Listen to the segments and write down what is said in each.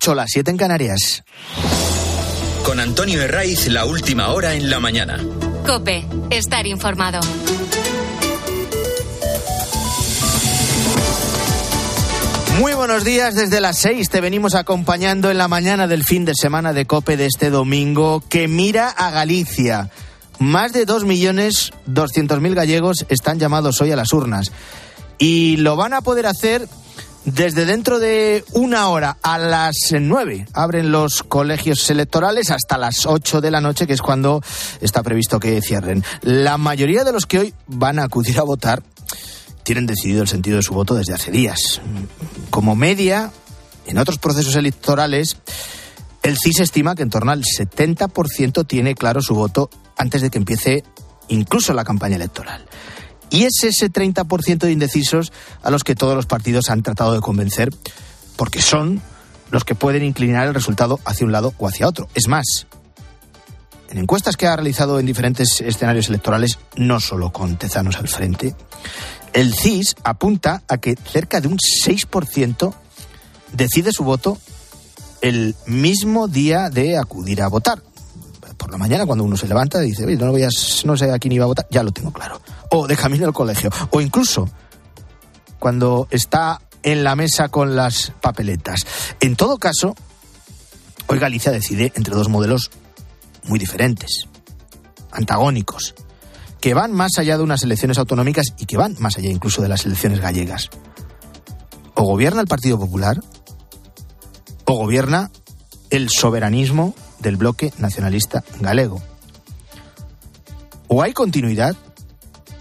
8, las 7 en Canarias. Con Antonio Herraiz, la última hora en la mañana. Cope, estar informado. Muy buenos días, desde las 6 te venimos acompañando en la mañana del fin de semana de Cope de este domingo que mira a Galicia. Más de 2.200.000 gallegos están llamados hoy a las urnas y lo van a poder hacer desde dentro de una hora a las 9 abren los colegios electorales hasta las 8 de la noche, que es cuando está previsto que cierren. La mayoría de los que hoy van a acudir a votar tienen decidido el sentido de su voto desde hace días. Como media, en otros procesos electorales, el CIS estima que en torno al 70% tiene claro su voto antes de que empiece incluso la campaña electoral. Y es ese 30% de indecisos a los que todos los partidos han tratado de convencer, porque son los que pueden inclinar el resultado hacia un lado o hacia otro. Es más, en encuestas que ha realizado en diferentes escenarios electorales, no solo con Tezanos al frente, el CIS apunta a que cerca de un 6% decide su voto el mismo día de acudir a votar. Por la mañana, cuando uno se levanta, dice, no, voy a, no sé a quién iba a votar, ya lo tengo claro. O de camino al colegio. O incluso cuando está en la mesa con las papeletas. En todo caso, hoy Galicia decide entre dos modelos muy diferentes, antagónicos que van más allá de unas elecciones autonómicas y que van más allá incluso de las elecciones gallegas. O gobierna el Partido Popular o gobierna el soberanismo del bloque nacionalista galego. O hay continuidad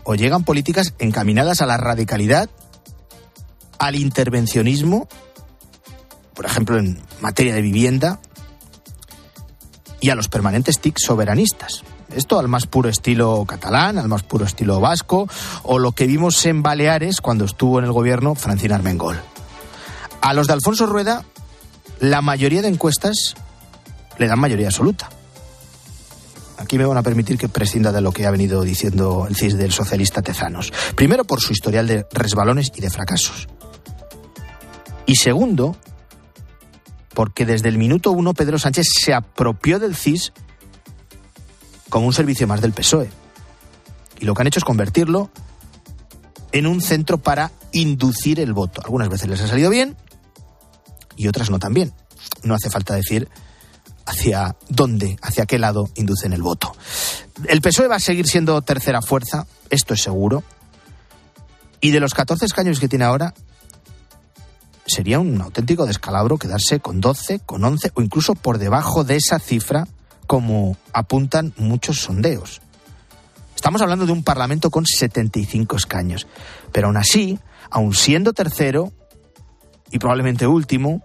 o llegan políticas encaminadas a la radicalidad, al intervencionismo, por ejemplo en materia de vivienda, y a los permanentes tics soberanistas. Esto al más puro estilo catalán, al más puro estilo vasco, o lo que vimos en Baleares cuando estuvo en el gobierno Francina Armengol. A los de Alfonso Rueda, la mayoría de encuestas le dan mayoría absoluta. Aquí me van a permitir que prescinda de lo que ha venido diciendo el CIS del socialista Tezanos. Primero, por su historial de resbalones y de fracasos. Y segundo, porque desde el minuto uno Pedro Sánchez se apropió del CIS como un servicio más del PSOE. Y lo que han hecho es convertirlo en un centro para inducir el voto. Algunas veces les ha salido bien y otras no tan bien. No hace falta decir hacia dónde, hacia qué lado inducen el voto. El PSOE va a seguir siendo tercera fuerza, esto es seguro. Y de los 14 escaños que tiene ahora, sería un auténtico descalabro quedarse con 12, con 11 o incluso por debajo de esa cifra como apuntan muchos sondeos. Estamos hablando de un Parlamento con 75 escaños, pero aún así, aun siendo tercero y probablemente último,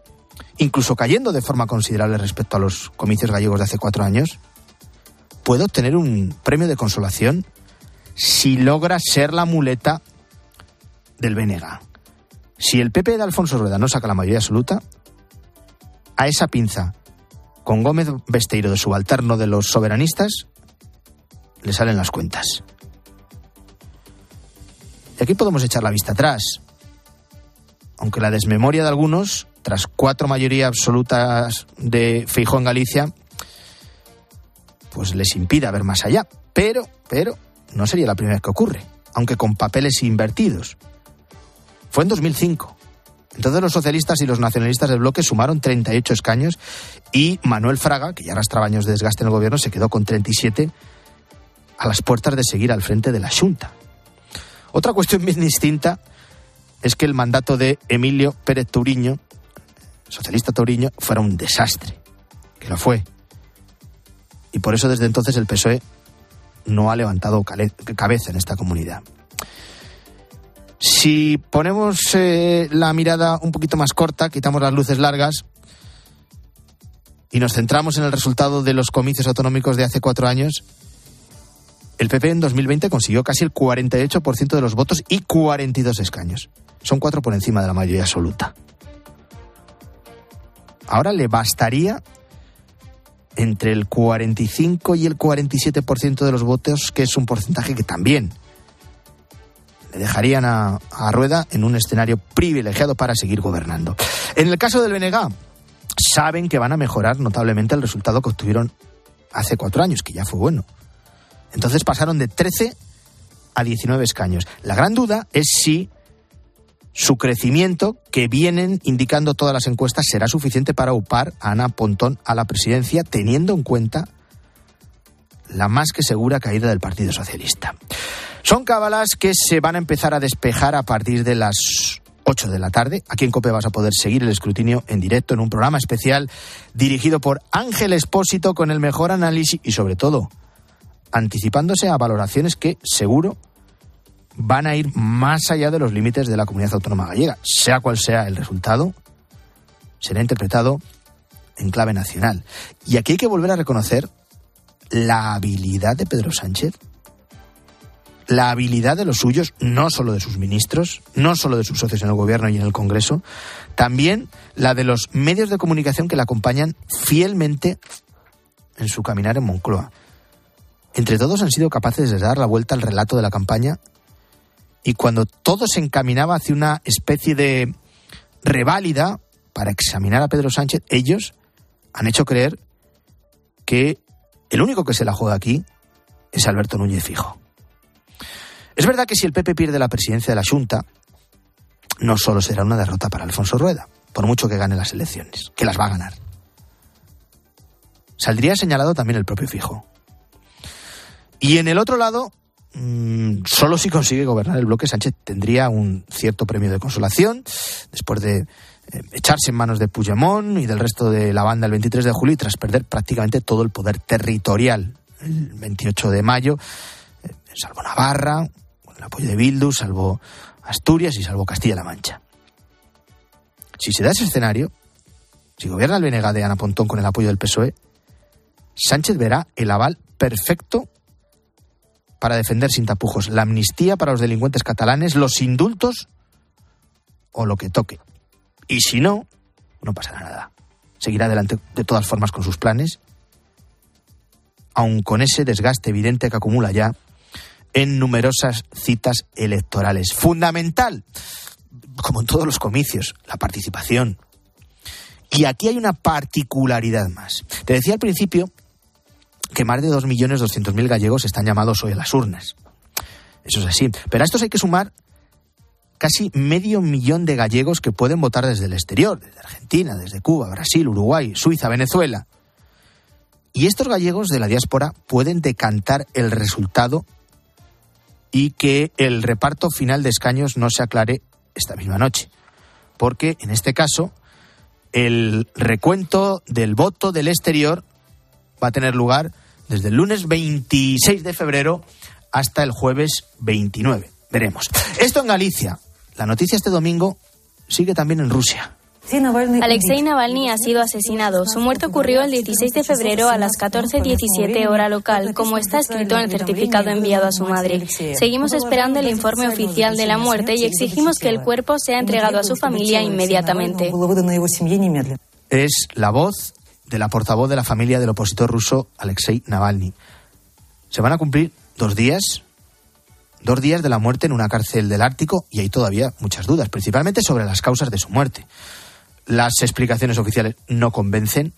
incluso cayendo de forma considerable respecto a los comicios gallegos de hace cuatro años, puede obtener un premio de consolación si logra ser la muleta del BNG. Si el PP de Alfonso Rueda no saca la mayoría absoluta, a esa pinza con Gómez Besteiro de subalterno de los soberanistas, le salen las cuentas. Y aquí podemos echar la vista atrás. Aunque la desmemoria de algunos, tras cuatro mayorías absolutas de Feijóo en Galicia, pues les impida ver más allá. Pero, pero, no sería la primera vez que ocurre, aunque con papeles invertidos. Fue en 2005. Entonces los socialistas y los nacionalistas del bloque sumaron 38 escaños y Manuel Fraga, que ya arrastraba años de desgaste en el gobierno, se quedó con 37 a las puertas de seguir al frente de la Junta. Otra cuestión bien distinta es que el mandato de Emilio Pérez Touriño, socialista Touriño, fuera un desastre, que lo fue. Y por eso desde entonces el PSOE no ha levantado cabeza en esta comunidad. Si ponemos eh, la mirada un poquito más corta, quitamos las luces largas y nos centramos en el resultado de los comicios autonómicos de hace cuatro años, el PP en 2020 consiguió casi el 48% de los votos y 42 escaños. Son cuatro por encima de la mayoría absoluta. Ahora le bastaría entre el 45 y el 47% de los votos, que es un porcentaje que también dejarían a, Rueda en un escenario privilegiado para seguir gobernando. En el caso del BNG, saben que van a mejorar notablemente el resultado que obtuvieron hace cuatro años, que ya fue bueno. Entonces pasaron de 13 a 19 escaños. La gran duda es si su crecimiento, que vienen indicando todas las encuestas, será suficiente para upar a Ana Pontón a la presidencia, teniendo en cuenta la más que segura caída del Partido Socialista. Son cábalas que se van a empezar a despejar a partir de las 8 de la tarde. Aquí en COPE vas a poder seguir el escrutinio en directo en un programa especial dirigido por Ángel Espósito con el mejor análisis y sobre todo anticipándose a valoraciones que seguro van a ir más allá de los límites de la comunidad autónoma gallega. Sea cual sea el resultado, será interpretado en clave nacional. Y aquí hay que volver a reconocer la habilidad de Pedro Sánchez, la habilidad de los suyos, no solo de sus ministros, no solo de sus socios en el gobierno y en el Congreso, también la de los medios de comunicación que la acompañan fielmente en su caminar en Moncloa. Entre todos han sido capaces de dar la vuelta al relato de la campaña y cuando todo se encaminaba hacia una especie de reválida para examinar a Pedro Sánchez, ellos han hecho creer que el único que se la juega aquí es Alberto Núñez Fijo. Es verdad que si el PP pierde la presidencia de la Junta, no solo será una derrota para Alfonso Rueda, por mucho que gane las elecciones, que las va a ganar. Saldría señalado también el propio Fijo. Y en el otro lado, solo si consigue gobernar el bloque, Sánchez tendría un cierto premio de consolación después de eh, echarse en manos de Puigdemont y del resto de la banda el 23 de julio y tras perder prácticamente todo el poder territorial el 28 de mayo, eh, salvo Navarra, con el apoyo de Bildu, salvo Asturias y salvo Castilla-La Mancha. Si se da ese escenario, si gobierna el BNG de Ana Pontón con el apoyo del PSOE, Sánchez verá el aval perfecto para defender sin tapujos la amnistía para los delincuentes catalanes, los indultos o lo que toque. Y si no, no pasará nada. Seguirá adelante de todas formas con sus planes, aun con ese desgaste evidente que acumula ya en numerosas citas electorales. Fundamental, como en todos los comicios, la participación. Y aquí hay una particularidad más. Te decía al principio que más de 2.200.000 gallegos están llamados hoy a las urnas. Eso es así. Pero a estos hay que sumar casi medio millón de gallegos que pueden votar desde el exterior, desde Argentina, desde Cuba, Brasil, Uruguay, Suiza, Venezuela. Y estos gallegos de la diáspora pueden decantar el resultado y que el reparto final de escaños no se aclare esta misma noche. Porque en este caso, el recuento del voto del exterior va a tener lugar desde el lunes 26 de febrero hasta el jueves 29. Veremos. Esto en Galicia. La noticia este domingo sigue también en Rusia. Alexei Navalny ha sido asesinado. Su muerte ocurrió el 16 de febrero a las 14.17 hora local, como está escrito en el certificado enviado a su madre. Seguimos esperando el informe oficial de la muerte y exigimos que el cuerpo sea entregado a su familia inmediatamente. Es la voz de la portavoz de la familia del opositor ruso Alexei Navalny. Se van a cumplir dos días, dos días de la muerte en una cárcel del Ártico y hay todavía muchas dudas, principalmente sobre las causas de su muerte. Las explicaciones oficiales no convencen,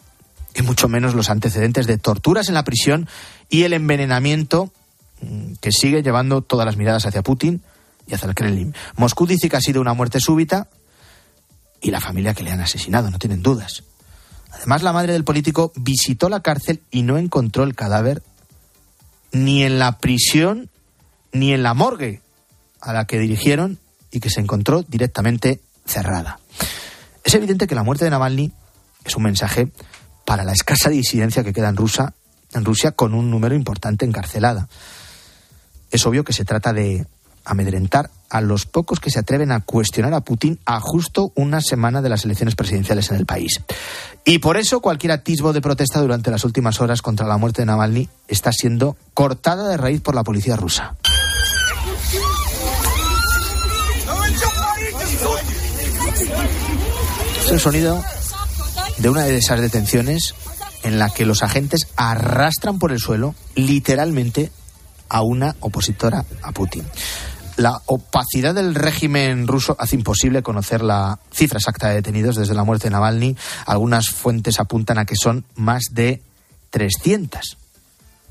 y mucho menos los antecedentes de torturas en la prisión y el envenenamiento mm, que sigue llevando todas las miradas hacia Putin y hacia el Kremlin. Moscú dice que ha sido una muerte súbita y la familia que le han asesinado, no tienen dudas. Además, la madre del político visitó la cárcel y no encontró el cadáver ni en la prisión ni en la morgue a la que dirigieron y que se encontró directamente cerrada. Es evidente que la muerte de Navalny es un mensaje para la escasa disidencia que queda en, Rusia, en Rusia con un número importante encarcelada. Es obvio que se trata de amedrentar a los pocos que se atreven a cuestionar a Putin a justo una semana de las elecciones presidenciales en el país. Y por eso cualquier atisbo de protesta durante las últimas horas contra la muerte de Navalny está siendo cortada de raíz por la policía rusa. Es el sonido de una de esas detenciones en la que los agentes arrastran por el suelo literalmente a una opositora a Putin. La opacidad del régimen ruso hace imposible conocer la cifra exacta de detenidos desde la muerte de Navalny. Algunas fuentes apuntan a que son más de 300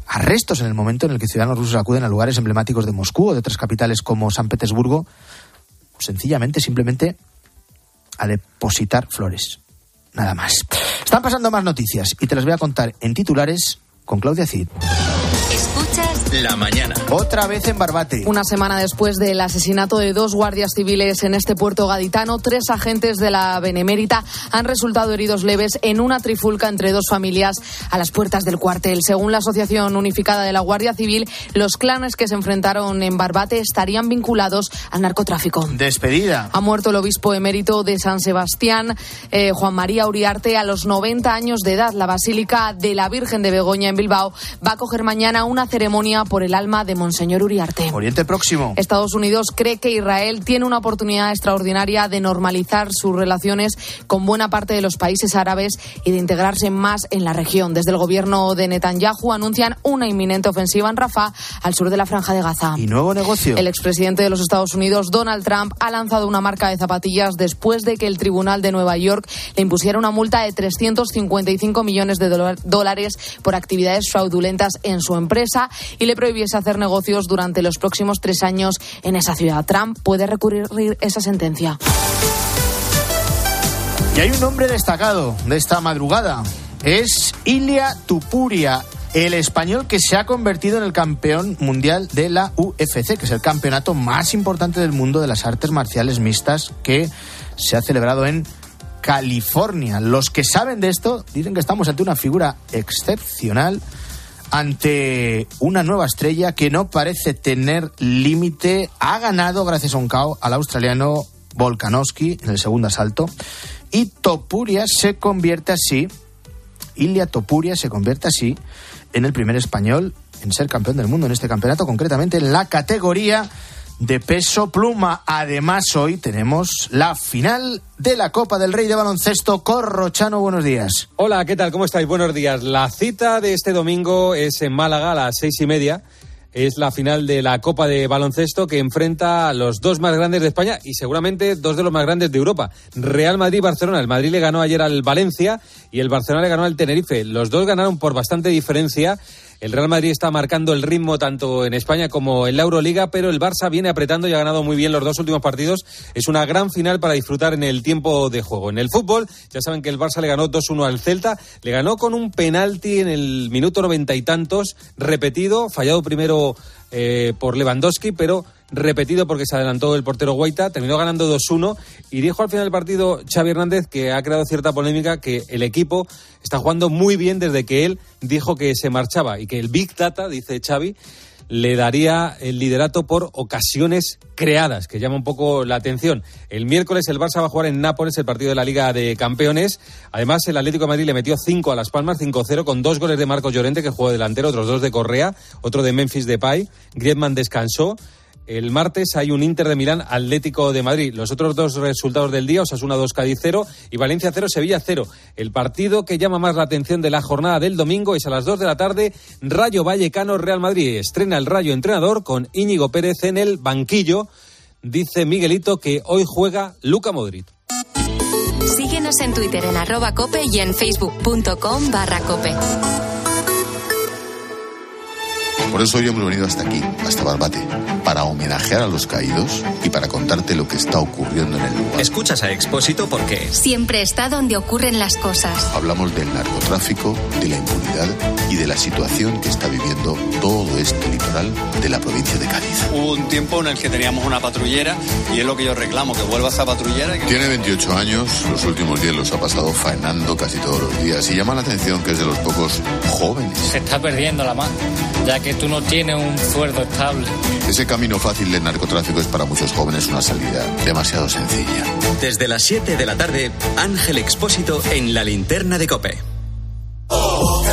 arrestos en el momento en el que ciudadanos rusos acuden a lugares emblemáticos de Moscú o de otras capitales como San Petersburgo, sencillamente, simplemente a depositar flores. Nada más. Están pasando más noticias y te las voy a contar en titulares con Claudia Cid. Escuchas La mañana. Otra vez en Barbate. Una semana después del asesinato de dos guardias civiles en este puerto gaditano, tres agentes de la Benemérita han resultado heridos leves en una trifulca entre dos familias a las puertas del cuartel. Según la Asociación Unificada de la Guardia Civil, los clanes que se enfrentaron en Barbate estarían vinculados al narcotráfico. Despedida. Ha muerto el obispo emérito de San Sebastián, eh, Juan María Uriarte, a los 90 años de edad. La Basílica de la Virgen de Begoña en Bilbao va a acoger mañana una ceremonia por el alma de Monseñor Uriarte. Oriente Próximo. Estados Unidos cree que Israel tiene una oportunidad extraordinaria de normalizar sus relaciones con buena parte de los países árabes y de integrarse más en la región. Desde el gobierno de Netanyahu anuncian una inminente ofensiva en Rafah, al sur de la Franja de Gaza. Y nuevo negocio. El expresidente de los Estados Unidos, Donald Trump, ha lanzado una marca de zapatillas después de que el Tribunal de Nueva York le impusiera una multa de 355 millones de dólares por actividades fraudulentas en su empresa y le prohibiese hacer negocios durante los próximos tres años en esa ciudad. Trump puede recurrir esa sentencia. Y hay un nombre destacado de esta madrugada. Es Ilia Tupuria, el español que se ha convertido en el campeón mundial de la UFC, que es el campeonato más importante del mundo de las artes marciales mixtas que se ha celebrado en California. Los que saben de esto dicen que estamos ante una figura excepcional, ante una nueva estrella que no parece tener límite. Ha ganado, gracias a un KO, al australiano Volkanovski en el segundo asalto. Y Topuria se convierte así, Ilia Topuria se convierte así en el primer español en ser campeón del mundo en este campeonato, concretamente en la categoría de peso pluma. Además, hoy tenemos la final de la Copa del Rey de Baloncesto. Corrochano, buenos días. Hola, ¿qué tal? ¿Cómo estáis? Buenos días. La cita de este domingo es en Málaga a las seis y media. Es la final de la Copa de Baloncesto que enfrenta a los dos más grandes de España y seguramente dos de los más grandes de Europa. Real Madrid y Barcelona. El Madrid le ganó ayer al Valencia y el Barcelona le ganó al Tenerife. Los dos ganaron por bastante diferencia. El Real Madrid está marcando el ritmo tanto en España como en la Euroliga, pero el Barça viene apretando y ha ganado muy bien los dos últimos partidos. Es una gran final para disfrutar en el tiempo de juego. En el fútbol, ya saben que el Barça le ganó 2-1 al Celta, le ganó con un penalti en el minuto noventa y tantos, repetido, fallado primero eh, por Lewandowski, pero repetido porque se adelantó el portero Guaita, terminó ganando 2-1 y dijo al final del partido Xavi Hernández que ha creado cierta polémica que el equipo está jugando muy bien desde que él dijo que se marchaba y que el Big Data, dice Xavi, le daría el liderato por ocasiones creadas, que llama un poco la atención. El miércoles el Barça va a jugar en Nápoles el partido de la Liga de Campeones. Además, el Atlético de Madrid le metió 5 a Las Palmas, 5-0, con dos goles de Marcos Llorente, que jugó delantero, otros dos de Correa, otro de Memphis Depay. Griezmann descansó. El martes hay un Inter de Milán Atlético de Madrid. Los otros dos resultados del día, Osasuna 2 Cádiz 0 y Valencia 0 Sevilla 0. El partido que llama más la atención de la jornada del domingo es a las 2 de la tarde Rayo Vallecano Real Madrid. Estrena el Rayo entrenador con Íñigo Pérez en el banquillo. Dice Miguelito que hoy juega Luca Modric. Síguenos en Twitter en arroba cope y en facebook.com barra cope. Por eso hoy hemos venido hasta aquí, hasta Barbate, para homenajear a los caídos y para contarte lo que está ocurriendo en el lugar. Escuchas a Expósito porque Siempre está donde ocurren las cosas. Hablamos del narcotráfico, de la impunidad y de la situación que está viviendo este litoral de la provincia de Cádiz. Hubo un tiempo en el que teníamos una patrullera y es lo que yo reclamo, que vuelva esa patrullera. que- Tiene 28 años, los últimos días los ha pasado faenando casi todos los días y llama la atención que es de los pocos jóvenes. se está perdiendo la más, ya que tú no tienes un sueldo estable. Ese camino fácil del narcotráfico es para muchos jóvenes una salida demasiado sencilla. desde las 7 de la tarde, Ángel Expósito en la linterna de Cope.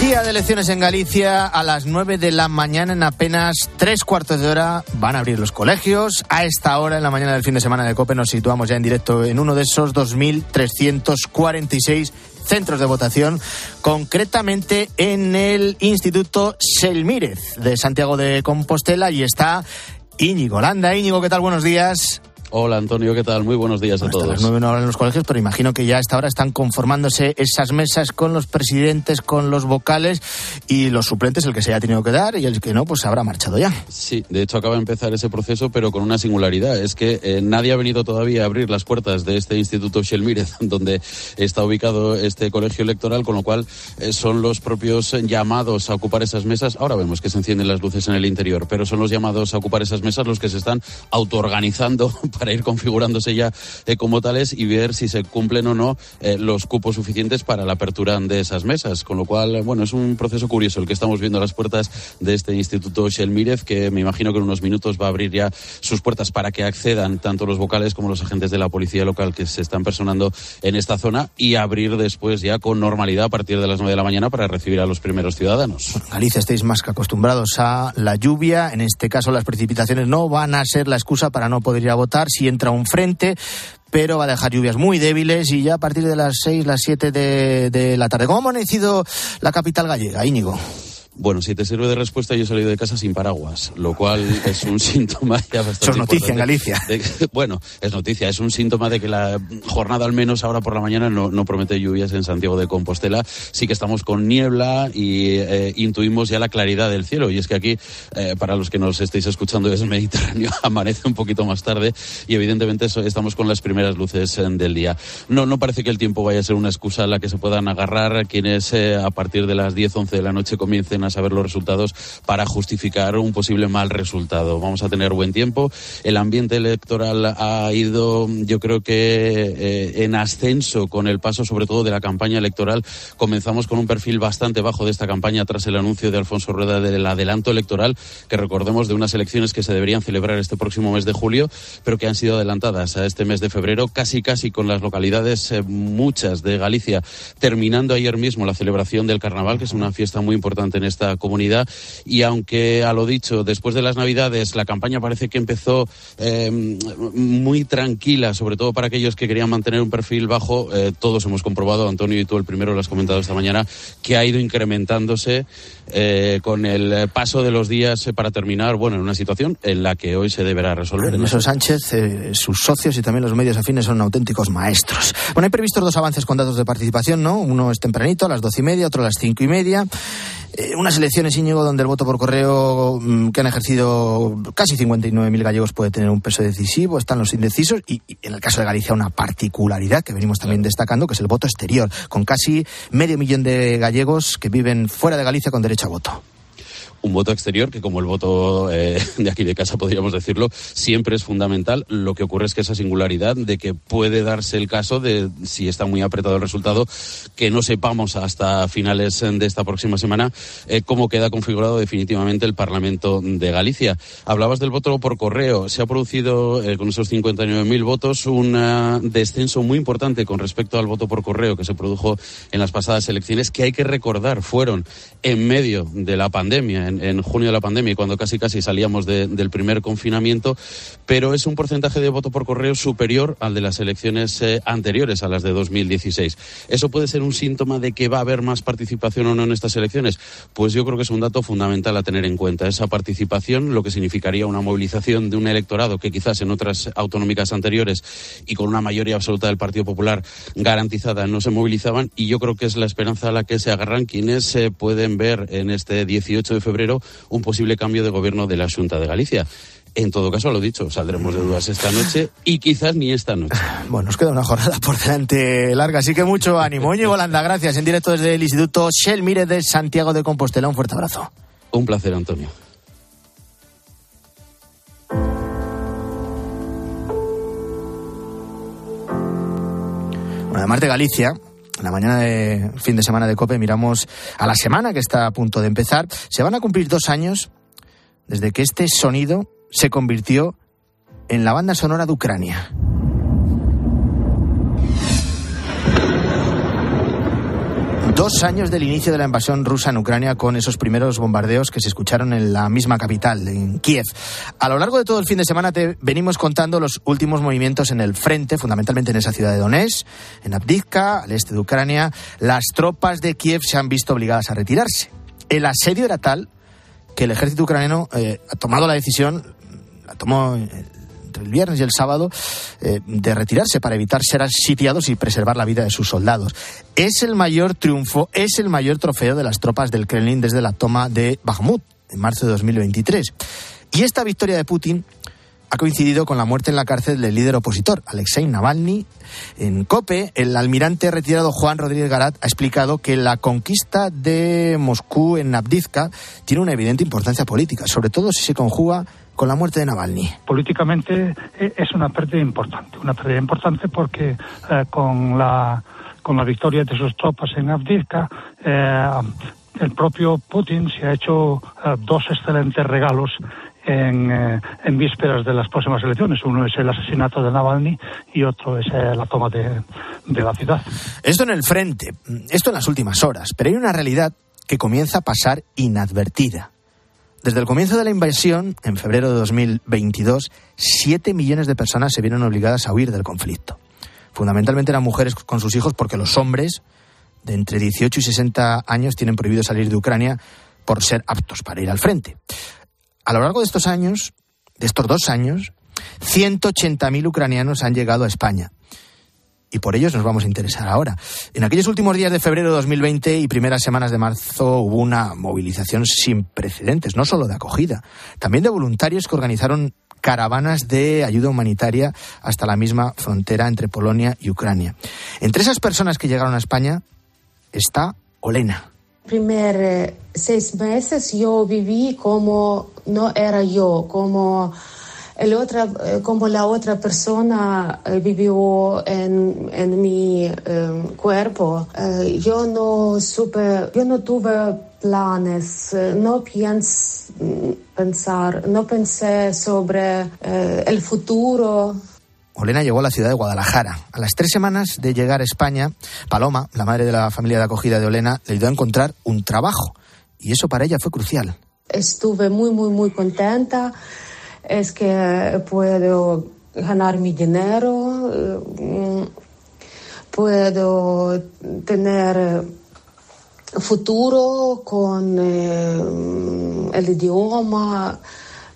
Día de elecciones en Galicia a las 9 de la mañana en apenas tres cuartos de hora van a abrir los colegios. A esta hora en la mañana del fin de semana de COPE nos situamos ya en directo en uno de esos 2.346 centros de votación, concretamente en el Instituto Selmírez de Santiago de Compostela y está Íñigo Landa. Íñigo, ¿qué tal? Buenos días. Hola Antonio, ¿qué tal? Muy buenos días a todos. Las nueve no en los colegios, pero imagino que ya a esta hora están conformándose esas mesas con los presidentes, con los vocales y los suplentes, el que se haya tenido que dar y el que no, pues habrá marchado ya. Sí, de hecho acaba de empezar ese proceso, pero con una singularidad. Es que eh, nadie ha venido todavía a abrir las puertas de este Instituto Shelmírez, donde está ubicado este colegio electoral, con lo cual eh, son los propios llamados a ocupar esas mesas. Ahora vemos que se encienden las luces en el interior, pero son los llamados a ocupar esas mesas los que se están autoorganizando para ir configurándose ya eh, como tales y ver si se cumplen o no eh, los cupos suficientes para la apertura de esas mesas. Con lo cual, bueno, es un proceso curioso el que estamos viendo a las puertas de este Instituto Shelmírez, que me imagino que en unos minutos va a abrir ya sus puertas para que accedan tanto los vocales como los agentes de la policía local que se están personando en esta zona y abrir después ya con normalidad a partir de las 9 de la mañana para recibir a los primeros ciudadanos. Galicia estáis más que acostumbrados a la lluvia, en este caso las precipitaciones no van a ser la excusa para no poder ir a votar si entra un frente, pero va a dejar lluvias muy débiles y ya a partir de las 6, las 7 de, de la tarde. ¿Cómo ha amanecido la capital gallega, Íñigo? Bueno, si te sirve de respuesta, yo he salido de casa sin paraguas, lo cual es un síntoma ya bastante. Eso es noticia en Galicia. De, bueno, es noticia, es un síntoma de que la jornada, al menos ahora por la mañana, no, no promete lluvias en Santiago de Compostela. Sí que estamos con niebla y eh, intuimos ya la claridad del cielo. Y es que aquí, eh, para los que nos estéis escuchando desde el Mediterráneo, amanece un poquito más tarde y evidentemente eso, estamos con las primeras luces eh, del día. No, no parece que el tiempo vaya a ser una excusa a la que se puedan agarrar quienes eh, a partir de las 10, 11 de la noche comiencen a saber los resultados para justificar un posible mal resultado. Vamos a tener buen tiempo. El ambiente electoral ha ido, yo creo que eh, en ascenso con el paso sobre todo de la campaña electoral. Comenzamos con un perfil bastante bajo de esta campaña tras el anuncio de Alfonso Rueda del adelanto electoral, que recordemos de unas elecciones que se deberían celebrar este próximo mes de julio, pero que han sido adelantadas a este mes de febrero, casi casi con las localidades eh, muchas de Galicia terminando ayer mismo la celebración del carnaval, que es una fiesta muy importante en esta comunidad. Y aunque, a lo dicho, después de las Navidades la campaña parece que empezó eh, muy tranquila, sobre todo para aquellos que querían mantener un perfil bajo, eh, todos hemos comprobado, Antonio y tú el primero lo has comentado esta mañana, que ha ido incrementándose eh, con el paso de los días para terminar, bueno, en una situación en la que hoy se deberá resolver. Ernesto Sánchez, eh, sus socios y también los medios afines son auténticos maestros. Bueno, hay previstos dos avances con datos de participación, ¿no? Uno es tempranito, a las doce y media, otro a las cinco y media. Eh, unas elecciones, Íñigo, donde el voto por correo mm, que han ejercido casi 59.000 gallegos puede tener un peso decisivo, están los indecisos y, y, en el caso de Galicia una particularidad que venimos también destacando, que es el voto exterior, con casi medio millón de gallegos que viven fuera de Galicia con derecho a voto un voto exterior que, como el voto eh, de aquí de casa, podríamos decirlo, siempre es fundamental. Lo que ocurre es que esa singularidad de que puede darse el caso de, si está muy apretado el resultado, que no sepamos hasta finales de esta próxima semana eh, cómo queda configurado definitivamente el Parlamento de Galicia. Hablabas del voto por correo. Se ha producido, eh, con esos 59.000 votos, un descenso muy importante con respecto al voto por correo que se produjo en las pasadas elecciones, que hay que recordar fueron en medio de la pandemia en, junio de la pandemia cuando casi casi salíamos de, del primer confinamiento, pero es un porcentaje de voto por correo superior al de las elecciones eh, anteriores, a las de 2016. ¿Eso puede ser un síntoma de que va a haber más participación o no en estas elecciones? Pues yo creo que es un dato fundamental a tener en cuenta. Esa participación, lo que significaría una movilización de un electorado que quizás en otras autonómicas anteriores y con una mayoría absoluta del Partido Popular garantizada no se movilizaban y yo creo que es la esperanza a la que se agarran quienes se eh, pueden ver en este 18 de febrero febrero un posible cambio de gobierno de la Junta de Galicia. En todo caso, lo dicho, saldremos de dudas esta noche y quizás ni esta noche. Bueno, nos queda una jornada por delante larga, así que mucho ánimo. Oñe Holanda, gracias. En directo desde el Instituto Shell Mire de Santiago de Compostela. Un fuerte abrazo. Un placer, Antonio. Bueno, además de Galicia, la mañana de fin de semana de COPE miramos a la semana que está a punto de empezar. Se van a cumplir dos años desde que este sonido se convirtió en la banda sonora de Ucrania. Dos años del inicio de la invasión rusa en Ucrania con esos primeros bombardeos que se escucharon en la misma capital, en Kiev. A lo largo de todo el fin de semana te venimos contando los últimos movimientos en el frente, fundamentalmente en esa ciudad de Donetsk, en Abdivka, al este de Ucrania. Las tropas de Kiev se han visto obligadas a retirarse. El asedio era tal que el ejército ucraniano eh, ha tomado la decisión, la tomó entre el viernes y el sábado eh, de retirarse para evitar ser sitiados y preservar la vida de sus soldados. Es el mayor triunfo, es el mayor trofeo de las tropas del Kremlin desde la toma de Bakhmut en marzo de 2023. Y esta victoria de Putin ha coincidido con la muerte en la cárcel del líder opositor, Alexei Navalny. En COPE, el almirante retirado Juan Rodríguez Garat ha explicado que la conquista de Moscú en Abdivka tiene una evidente importancia política, sobre todo si se conjuga con la muerte de Navalny? Políticamente eh, es una pérdida importante, una pérdida importante porque eh, con, la, con la victoria de sus tropas en Avdivka, eh, el propio Putin se ha hecho dos excelentes regalos en, en, vísperas de las próximas elecciones. Uno es el asesinato de Navalny y otro es la toma de, de, la ciudad. Esto en el frente, esto en las últimas horas, pero hay una realidad que comienza a pasar inadvertida. Desde el comienzo de la invasión, en febrero de 2022, 7 millones de personas se vieron obligadas a huir del conflicto. Fundamentalmente eran mujeres con sus hijos porque los hombres de entre 18 y 60 años tienen prohibido salir de Ucrania por ser aptos para ir al frente. A lo largo de estos años, de estos dos años, 180.000 ucranianos han llegado a España y por ellos nos vamos a interesar ahora. En aquellos últimos días de febrero de 2020 y primeras semanas de marzo hubo una movilización sin precedentes, no solo de acogida, también de voluntarios que organizaron caravanas de ayuda humanitaria hasta la misma frontera entre Polonia y Ucrania. Entre esas personas que llegaron a España está Olena. Primer eh, seis meses yo viví como no era yo, como el otra, eh, como la otra persona eh, vivió en, en mi eh, cuerpo, yo no supe, yo no tuve planes, no pienso pensar, no pensé sobre el futuro. Olena llegó a la ciudad de Guadalajara. A las tres semanas de llegar a España, Paloma, la madre de la familia de acogida de Olena, le ayudó a encontrar un trabajo. Y eso para ella fue crucial. Estuve muy, muy, muy contenta es que puedo ganar mi dinero, eh, puedo tener futuro con eh, el idioma,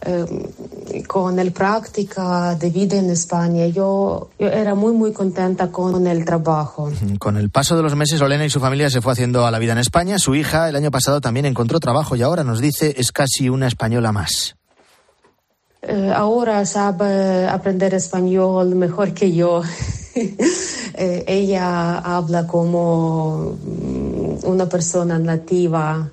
eh, con la práctica de vida en España. Yo, yo, era muy, muy contenta con el trabajo. Con el paso de los meses, Olena y su familia se fue haciendo a la vida en España. Su hija el año pasado también encontró trabajo y ahora nos dice es casi una española más. Eh, ahora sabe aprender español mejor que yo. Eh, ella habla como una persona nativa.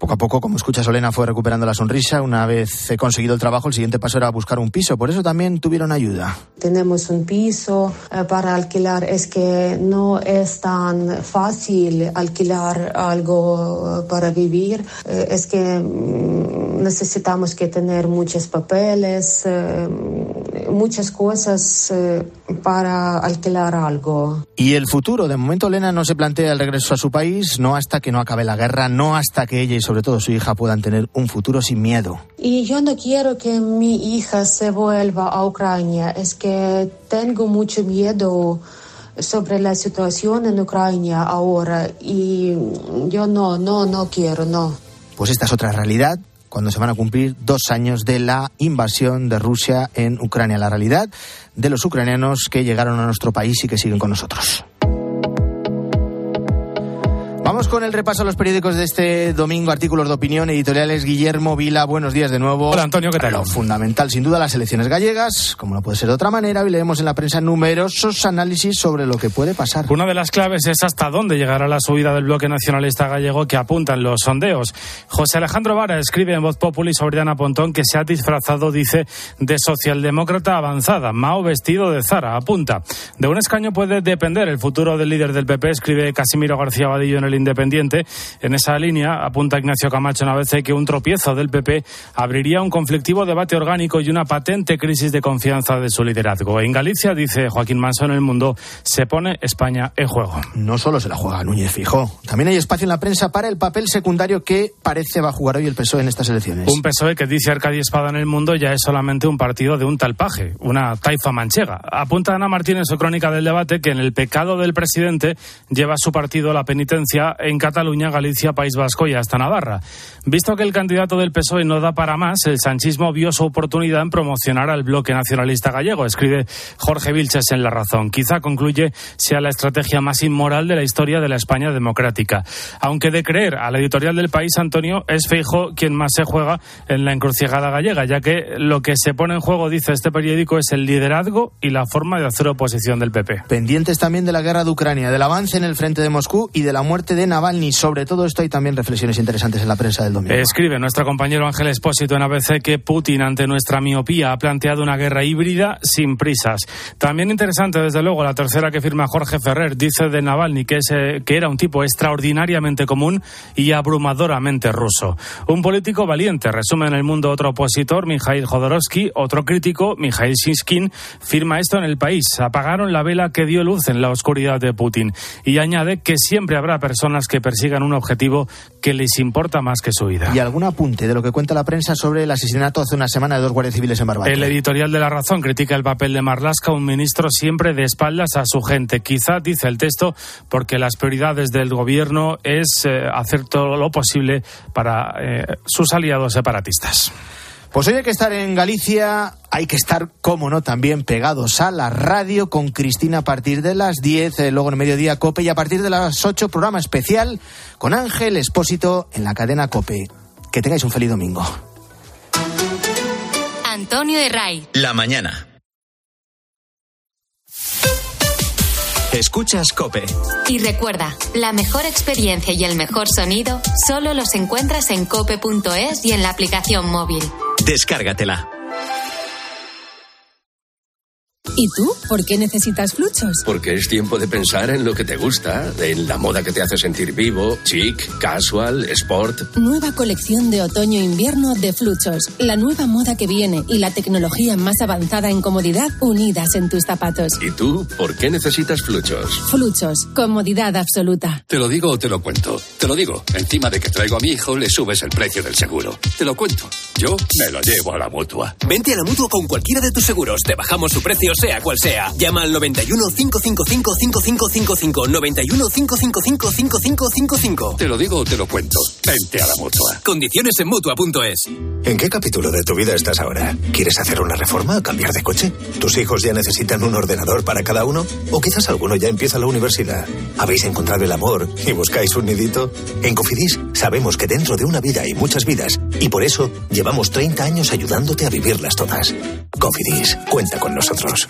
Poco a poco, como escucha Solena, fue recuperando la sonrisa. Una vez he conseguido el trabajo, el siguiente paso era buscar un piso. Por eso también tuvieron ayuda. Tenemos un piso eh, para alquilar. Es que no es tan fácil alquilar algo para vivir. Eh, es que mm, necesitamos que tener muchos papeles, eh, muchas cosas para alquilar algo. Y el futuro, de momento Elena no se plantea el regreso a su país, no hasta que no acabe la guerra, no hasta que ella y sobre todo su hija puedan tener un futuro sin miedo. Y yo no quiero que mi hija se vuelva a Ucrania, es que tengo mucho miedo sobre la situación en Ucrania ahora y yo no, no, no quiero, no. Pues esta es otra realidad cuando se van a cumplir dos años de la invasión de Rusia en Ucrania, la realidad de los ucranianos que llegaron a nuestro país y que siguen con nosotros. Vamos con el repaso a los periódicos de este domingo, artículos de opinión, editoriales. Guillermo Vila, buenos días de nuevo. Hola Antonio, ¿qué tal? Lo fundamental, sin duda, las elecciones gallegas, como no puede ser de otra manera, y leemos en la prensa numerosos análisis sobre lo que puede pasar. Una de las claves es hasta dónde llegará la subida del bloque nacionalista gallego que apuntan los sondeos. José Alejandro Vara escribe en Voz Populi sobre Diana Pontón que se ha disfrazado, dice, de socialdemócrata avanzada. Mao vestido de Zara, apunta. De un escaño puede depender el futuro del líder del PP, escribe Casimiro García Vadillo en el Independiente. En esa línea apunta Ignacio Camacho en ABC que un tropiezo del PP abriría un conflictivo debate orgánico y una patente crisis de confianza de su liderazgo. En Galicia, dice Joaquín Manso en el mundo, se pone España en juego. No solo se la juega Núñez Fijó, también hay espacio en la prensa para el papel secundario que parece va a jugar hoy el PSOE en estas elecciones. Un PSOE que dice Arcadia Espada en el mundo ya es solamente un partido de un talpaje, una taifa manchega. Apunta Ana Martín en su crónica del debate que en el pecado del presidente lleva su partido la penitencia en Cataluña, Galicia, País Vasco y hasta Navarra. Visto que el candidato del PSOE no da para más, el sanchismo vio su oportunidad en promocionar al bloque nacionalista gallego, escribe Jorge Vilches en La Razón. Quizá concluye sea la estrategia más inmoral de la historia de la España democrática. Aunque de creer a la editorial del país, Antonio, es Feijo quien más se juega en la encrucijada gallega, ya que lo que se pone en juego, dice este periódico, es el liderazgo y la forma de hacer oposición del PP. Pendientes también de la guerra de Ucrania, del avance en el frente de Moscú y de la muerte de Navalny. Sobre todo esto hay también reflexiones interesantes en la prensa del domingo. Escribe nuestro compañero Ángel Espósito en ABC que Putin, ante nuestra miopía, ha planteado una guerra híbrida sin prisas. También interesante, desde luego, la tercera que firma Jorge Ferrer dice de Navalny que, es, eh, que era un tipo extraordinariamente común y abrumadoramente ruso. Un político valiente, resume en el mundo otro opositor, Mikhail Jodorowsky, otro crítico, Mikhail Shinskin, firma esto en el país. Apagaron la vela que dio luz en la oscuridad de Putin. Y añade que siempre habrá personas que persigan un objetivo que les importa más que su vida. ¿Y algún apunte de lo que cuenta la prensa sobre el asesinato hace una semana de dos guardias civiles en Barbate? El editorial de La Razón critica el papel de Marlasca, un ministro siempre de espaldas a su gente. Quizá, dice el texto, porque las prioridades del gobierno es eh, hacer todo lo posible para eh, sus aliados separatistas. Pues hoy hay que estar en Galicia, hay que estar, como no, también pegados a la radio con Cristina a partir de las 10, eh, luego en mediodía Cope y a partir de las 8 programa especial con Ángel Espósito en la cadena Cope. Que tengáis un feliz domingo. Antonio de Ray. La mañana. Escuchas Cope. Y recuerda, la mejor experiencia y el mejor sonido solo los encuentras en cope.es y en la aplicación móvil. Descárgatela. ¿Y tú? ¿Por qué necesitas fluchos? Porque es tiempo de pensar en lo que te gusta, en la moda que te hace sentir vivo, chic, casual, sport. Nueva colección de otoño-invierno de fluchos. La nueva moda que viene y la tecnología más avanzada en comodidad unidas en tus zapatos. ¿Y tú? ¿Por qué necesitas fluchos? Fluchos. Comodidad absoluta. ¿Te lo digo o te lo cuento? Te lo digo. Encima de que traigo a mi hijo, le subes el precio del seguro. Te lo cuento. Yo me lo llevo a la mutua. Vente a la mutua con cualquiera de tus seguros. Te bajamos su precio, sea cual sea. Llama al 91 555 5555. 91 555 5555. Te lo digo o te lo cuento. Vente a la mutua. Condiciones en mutua.es. ¿En qué capítulo de tu vida estás ahora? ¿Quieres hacer una reforma o cambiar de coche? ¿Tus hijos ya necesitan un ordenador para cada uno? ¿O quizás alguno ya empieza la universidad? ¿Habéis encontrado el amor y buscáis un nidito? En Cofidis sabemos que dentro de una vida hay muchas vidas y por eso llevamos 30 años ayudándote a vivirlas todas. Cofidis, cuenta con nosotros.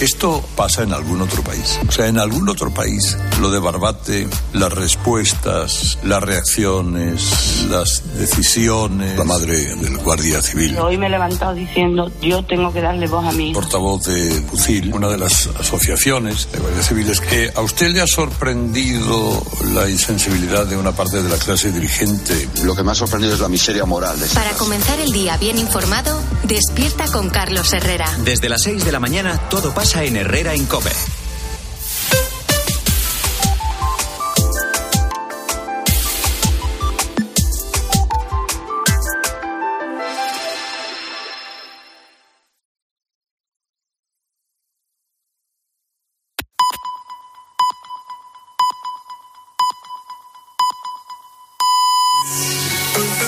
Esto pasa en algún otro país. O sea, en algún otro país, lo de Barbate, las respuestas, las reacciones, las decisiones. La madre del Guardia Civil. Hoy me he levantado diciendo, yo tengo que darle voz a mí. Portavoz de UCIL, una de las asociaciones de guardias civiles, que a usted le ha sorprendido la insensibilidad de una parte de la clase dirigente. Lo que me ha sorprendido es la miseria moral de Para comenzar el día bien informado, despierta con Carlos Herrera. Desde las 6 de la mañana todo pasa en Herrera en Cope.